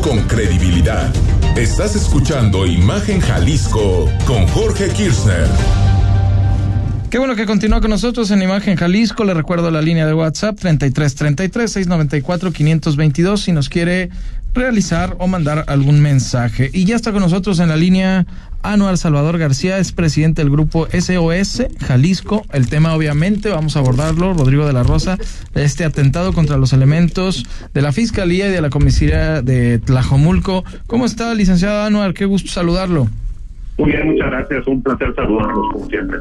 Con credibilidad. Estás escuchando Imagen Jalisco con Jorge Kirchner. Qué bueno que continúa con nosotros en Imagen Jalisco. Le recuerdo la línea de WhatsApp 3333 694 522 si nos quiere realizar o mandar algún mensaje. Y ya está con nosotros en la línea Anual Salvador García, es presidente del grupo SOS Jalisco. El tema obviamente, vamos a abordarlo, Rodrigo de la Rosa, este atentado contra los elementos de la Fiscalía y de la Comisaría de Tlajomulco. ¿Cómo está, licenciado Anual? Qué gusto saludarlo. Muy bien, muchas gracias. Un placer saludarlos, como siempre.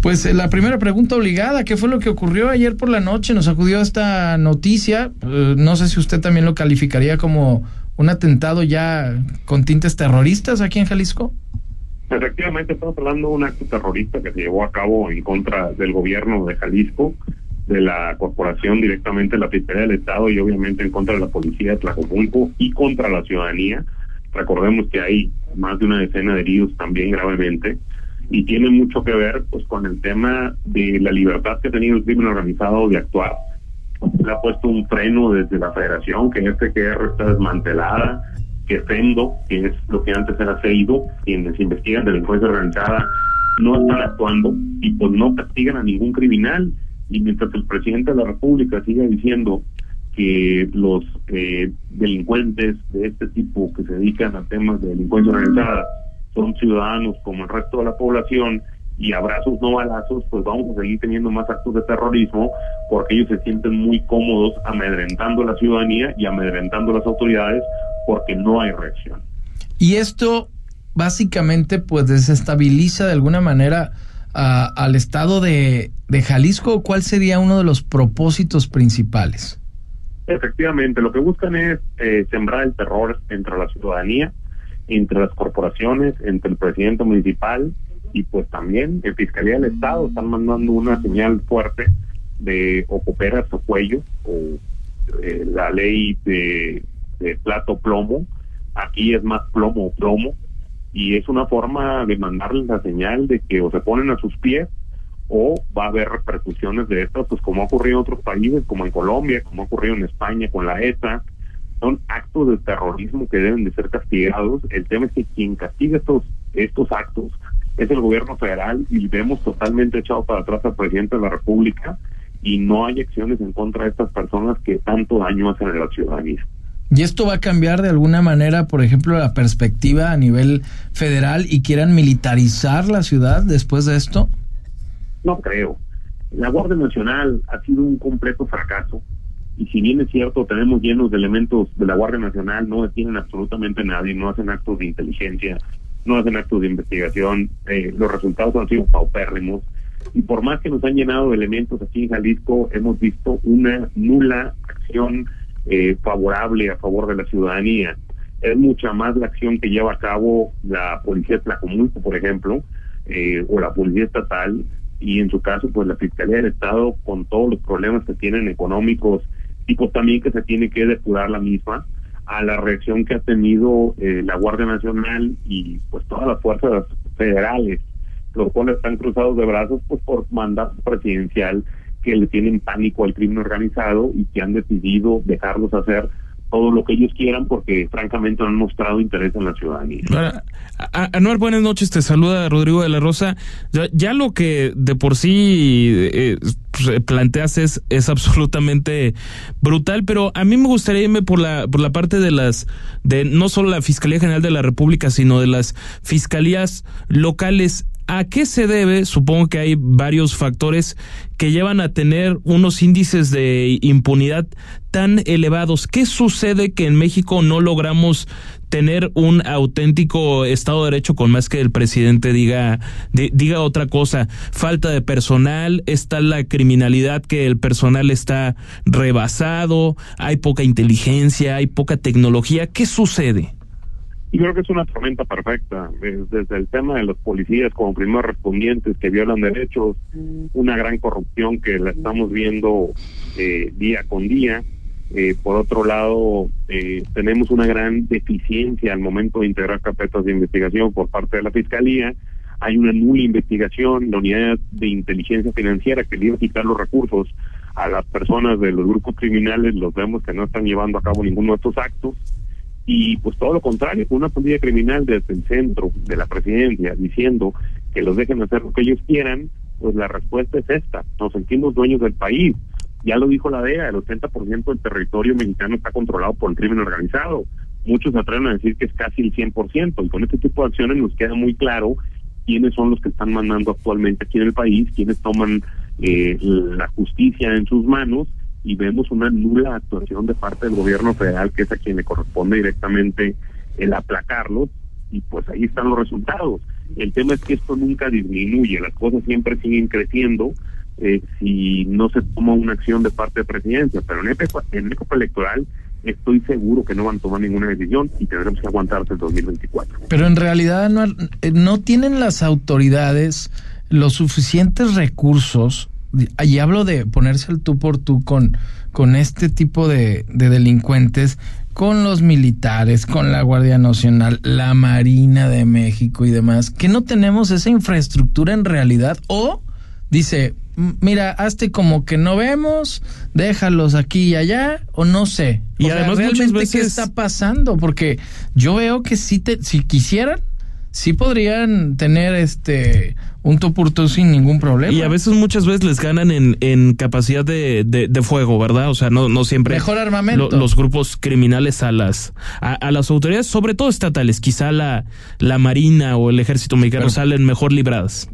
Pues eh, la primera pregunta obligada, ¿qué fue lo que ocurrió ayer por la noche? Nos acudió esta noticia. Eh, no sé si usted también lo calificaría como un atentado ya con tintes terroristas aquí en Jalisco. Efectivamente, estamos hablando de un acto terrorista que se llevó a cabo en contra del gobierno de Jalisco, de la corporación directamente la Fiscalía del Estado y obviamente en contra de la policía de Tlajomulco y contra la ciudadanía. Recordemos que hay más de una decena de heridos también gravemente y tiene mucho que ver pues con el tema de la libertad que ha tenido el crimen organizado de actuar. Le ha puesto un freno desde la federación, que FGR está desmantelada, que que es lo que antes era CEIDO, quienes investigan delincuencia organizada, no están actuando y pues no castigan a ningún criminal. Y mientras el presidente de la República siga diciendo que los eh, delincuentes de este tipo que se dedican a temas de delincuencia organizada son ciudadanos como el resto de la población y abrazos no balazos, pues vamos a seguir teniendo más actos de terrorismo porque ellos se sienten muy cómodos amedrentando a la ciudadanía y amedrentando a las autoridades porque no hay reacción. Y esto básicamente pues desestabiliza de alguna manera al estado de, de Jalisco. ¿Cuál sería uno de los propósitos principales? Efectivamente, lo que buscan es eh, sembrar el terror entre la ciudadanía entre las corporaciones, entre el presidente municipal y pues también en Fiscalía del Estado están mandando una señal fuerte de o cooperas o cuello o eh, la ley de, plato plomo, aquí es más plomo plomo y es una forma de mandarles la señal de que o se ponen a sus pies o va a haber repercusiones de esto, pues como ha ocurrido en otros países, como en Colombia, como ha ocurrido en España con la ETA, son actos de terrorismo que deben de ser castigados. El tema es que quien castiga estos, estos actos es el gobierno federal y vemos totalmente echado para atrás al presidente de la República y no hay acciones en contra de estas personas que tanto daño hacen a la ciudadanía. ¿Y esto va a cambiar de alguna manera, por ejemplo, la perspectiva a nivel federal y quieran militarizar la ciudad después de esto? No creo. La Guardia Nacional ha sido un completo fracaso y si bien es cierto, tenemos llenos de elementos de la Guardia Nacional, no detienen absolutamente nadie, no hacen actos de inteligencia, no hacen actos de investigación, eh, los resultados han sido paupérrimos. Y por más que nos han llenado de elementos aquí en Jalisco, hemos visto una nula acción eh, favorable a favor de la ciudadanía. Es mucha más la acción que lleva a cabo la Policía Tlacomulco, por ejemplo, eh, o la Policía Estatal, y en su caso, pues la Fiscalía del Estado, con todos los problemas que tienen económicos y pues también que se tiene que depurar la misma a la reacción que ha tenido eh, la Guardia Nacional y pues todas las fuerzas federales, los cuales están cruzados de brazos pues por mandato presidencial que le tienen pánico al crimen organizado y que han decidido dejarlos hacer todo lo que ellos quieran porque francamente han mostrado interés en la ciudadanía. Anuar, buenas noches, te saluda Rodrigo de la Rosa. Ya, lo que de por sí eh, planteas es, es absolutamente brutal, pero a mí me gustaría irme por la, por la parte de las, de no solo la Fiscalía General de la República, sino de las fiscalías locales. ¿A qué se debe? Supongo que hay varios factores que llevan a tener unos índices de impunidad tan elevados. ¿Qué sucede que en México no logramos tener un auténtico Estado de Derecho con más que el presidente diga, diga otra cosa? Falta de personal, está la criminalidad que el personal está rebasado, hay poca inteligencia, hay poca tecnología. ¿Qué sucede? Y creo que es una tormenta perfecta, desde, el tema de los policías como primeros respondientes que violan derechos, una gran corrupción que la estamos viendo eh, día con día. Eh, por otro lado, eh, tenemos una gran deficiencia al momento de integrar carpetas de investigación por parte de la Fiscalía. Hay una nula investigación, la unidad de inteligencia financiera que le iba a quitar los recursos a las personas de los grupos criminales, los vemos que no están llevando a cabo ninguno de estos actos y pues todo lo contrario, con una política criminal desde el centro de la presidencia diciendo que los dejen hacer lo que ellos quieran, pues la respuesta es esta, nos sentimos dueños del país. Ya lo dijo la DEA, el 80% del territorio mexicano está controlado por el crimen organizado. Muchos se atreven a decir que es casi el 100%, y con este tipo de acciones nos queda muy claro quiénes son los que están mandando actualmente aquí en el país, quiénes toman eh, la justicia en sus manos y vemos una nula actuación de parte del gobierno federal, que es a quien le corresponde directamente el aplacarlos, y pues ahí están los resultados. El tema es que esto nunca disminuye, las cosas siempre siguen creciendo eh, si no se toma una acción de parte de presidencia, pero en época, en época electoral estoy seguro que no van a tomar ninguna decisión y tendremos que aguantar hasta el 2024. Pero en realidad no, eh, no tienen las autoridades los suficientes recursos y hablo de ponerse al tú por tú con, con este tipo de, de delincuentes, con los militares, con la Guardia Nacional, la Marina de México y demás, que no tenemos esa infraestructura en realidad o dice, mira, hazte como que no vemos, déjalos aquí y allá, o no sé. Y además muchas veces... qué está pasando, porque yo veo que si te, si quisieran, sí podrían tener este un topurto sin ningún problema. Y a veces, muchas veces les ganan en, en capacidad de, de, fuego, ¿verdad? O sea, no, no siempre. Mejor armamento. los grupos criminales a las, a, las autoridades, sobre todo estatales, quizá la, la Marina o el Ejército Mexicano salen mejor libradas.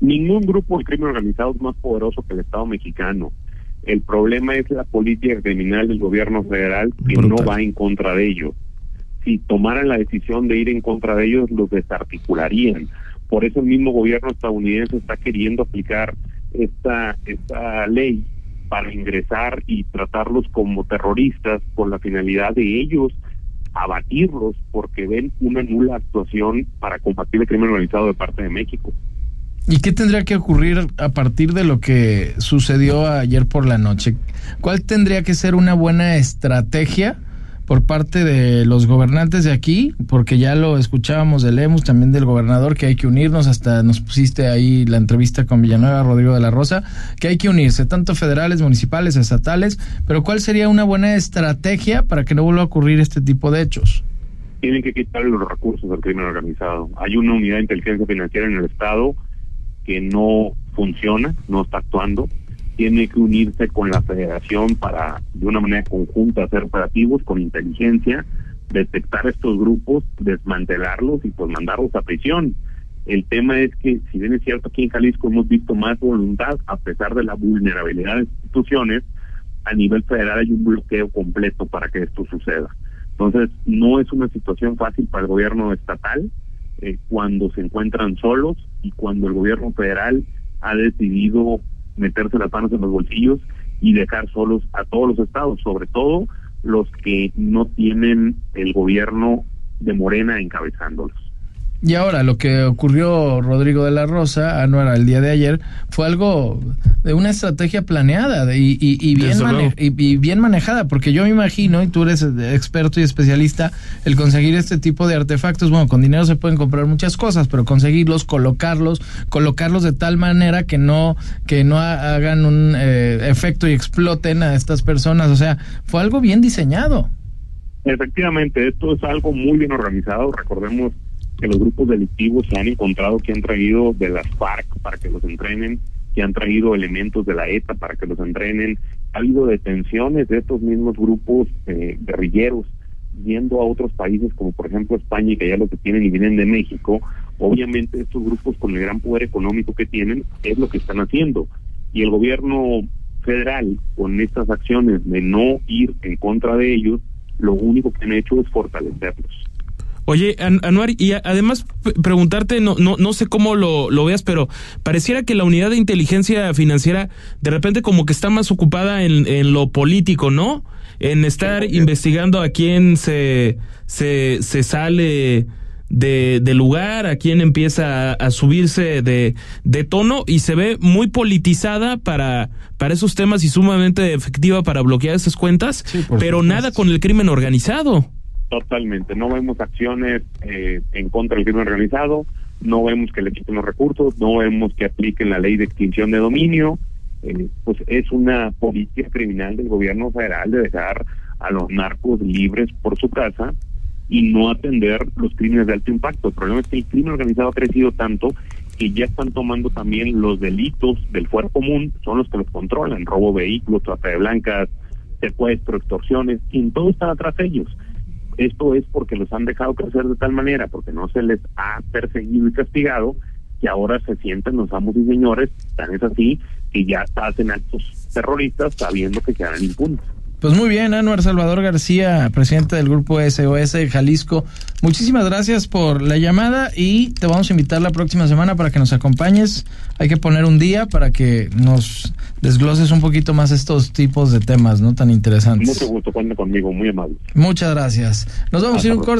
Ningún grupo de crimen organizado es más poderoso que el Estado mexicano. El problema es la política criminal del gobierno federal que no va en contra de ellos si tomaran la decisión de ir en contra de ellos, los desarticularían. Por eso el mismo gobierno estadounidense está queriendo aplicar esta, esta ley para ingresar y tratarlos como terroristas con la finalidad de ellos abatirlos porque ven una nula actuación para combatir el crimen organizado de parte de México. ¿Y qué tendría que ocurrir a partir de lo que sucedió ayer por la noche? ¿Cuál tendría que ser una buena estrategia por parte de los gobernantes de aquí, porque ya lo escuchábamos de Lemus, también del gobernador, que hay que unirnos, hasta nos pusiste ahí la entrevista con Villanueva, Rodrigo de la Rosa, que hay que unirse, tanto federales, municipales, estatales, pero ¿cuál sería una buena estrategia para que no vuelva a ocurrir este tipo de hechos? Tienen que quitarle los recursos al crimen organizado. Hay una unidad de inteligencia financiera en el Estado que no funciona, no está actuando tiene que unirse con la federación para de una manera conjunta hacer operativos con inteligencia, detectar estos grupos, desmantelarlos y pues mandarlos a prisión. El tema es que, si bien es cierto, aquí en Jalisco hemos visto más voluntad, a pesar de la vulnerabilidad de instituciones, a nivel federal hay un bloqueo completo para que esto suceda. Entonces, no es una situación fácil para el gobierno estatal eh, cuando se encuentran solos y cuando el gobierno federal ha decidido meterse las manos en los bolsillos y dejar solos a todos los estados, sobre todo los que no tienen el gobierno de Morena encabezándolos. Y ahora lo que ocurrió Rodrigo de la Rosa, Anuara, el día de ayer, fue algo de una estrategia planeada y, y, bien y, bien manejada, porque yo me imagino, y tú eres experto y especialista, el conseguir este tipo de artefactos, bueno, con dinero se pueden comprar muchas cosas, pero conseguirlos, colocarlos, colocarlos de tal manera que no, que no hagan un eh, efecto y exploten a estas personas, o sea, fue algo bien diseñado. Efectivamente, esto es algo muy bien organizado, recordemos que los grupos delictivos se han encontrado que han traído de las FARC para que los entrenen, que han traído elementos de la ETA para que los entrenen. Ha habido detenciones de estos mismos grupos eh, guerrilleros yendo a otros países como por ejemplo España y que ya lo que tienen y vienen de México. Obviamente estos grupos con el gran poder económico que tienen es lo que están haciendo. Y el gobierno federal con estas acciones de no ir en contra de ellos, lo único que han hecho es fortalecerlos. Oye, Anuar, y además preguntarte, no, no, no sé cómo lo, lo veas, pero pareciera que la unidad de inteligencia financiera de repente como que está más ocupada en, en lo político, ¿no? En estar investigando a quién se, se, se sale de, de, lugar, a quién empieza a, subirse de, de, tono y se ve muy politizada para, para esos temas y sumamente efectiva para bloquear esas cuentas, pero nada con el crimen organizado. Totalmente. No vemos acciones eh, en contra del crimen organizado, no vemos que le quiten los recursos, no vemos que apliquen la ley de extinción de dominio. Eh, pues es una política criminal del gobierno federal de dejar a los narcos libres por su casa y no atender los crímenes de alto impacto. El problema es que el crimen organizado ha crecido tanto que ya están tomando también los delitos del fuero común, son los que los controlan, robo de vehículos, trata de blancas, secuestro, extorsiones, y en todo están atrás ellos. Esto es porque los han dejado crecer de tal manera, porque no se les ha perseguido y castigado, que ahora se sienten los amos y señores, tan es así, que ya hacen actos terroristas sabiendo que quedan impunes. Pues muy bien, Anuar Salvador García, presidente del grupo SOS Jalisco. Muchísimas gracias por la llamada y te vamos a invitar la próxima semana para que nos acompañes. Hay que poner un día para que nos desgloses un poquito más estos tipos de temas, ¿no? Tan interesantes. Mucho gusto, cuenta conmigo, muy amable. Muchas gracias. Nos vamos a ir un corte.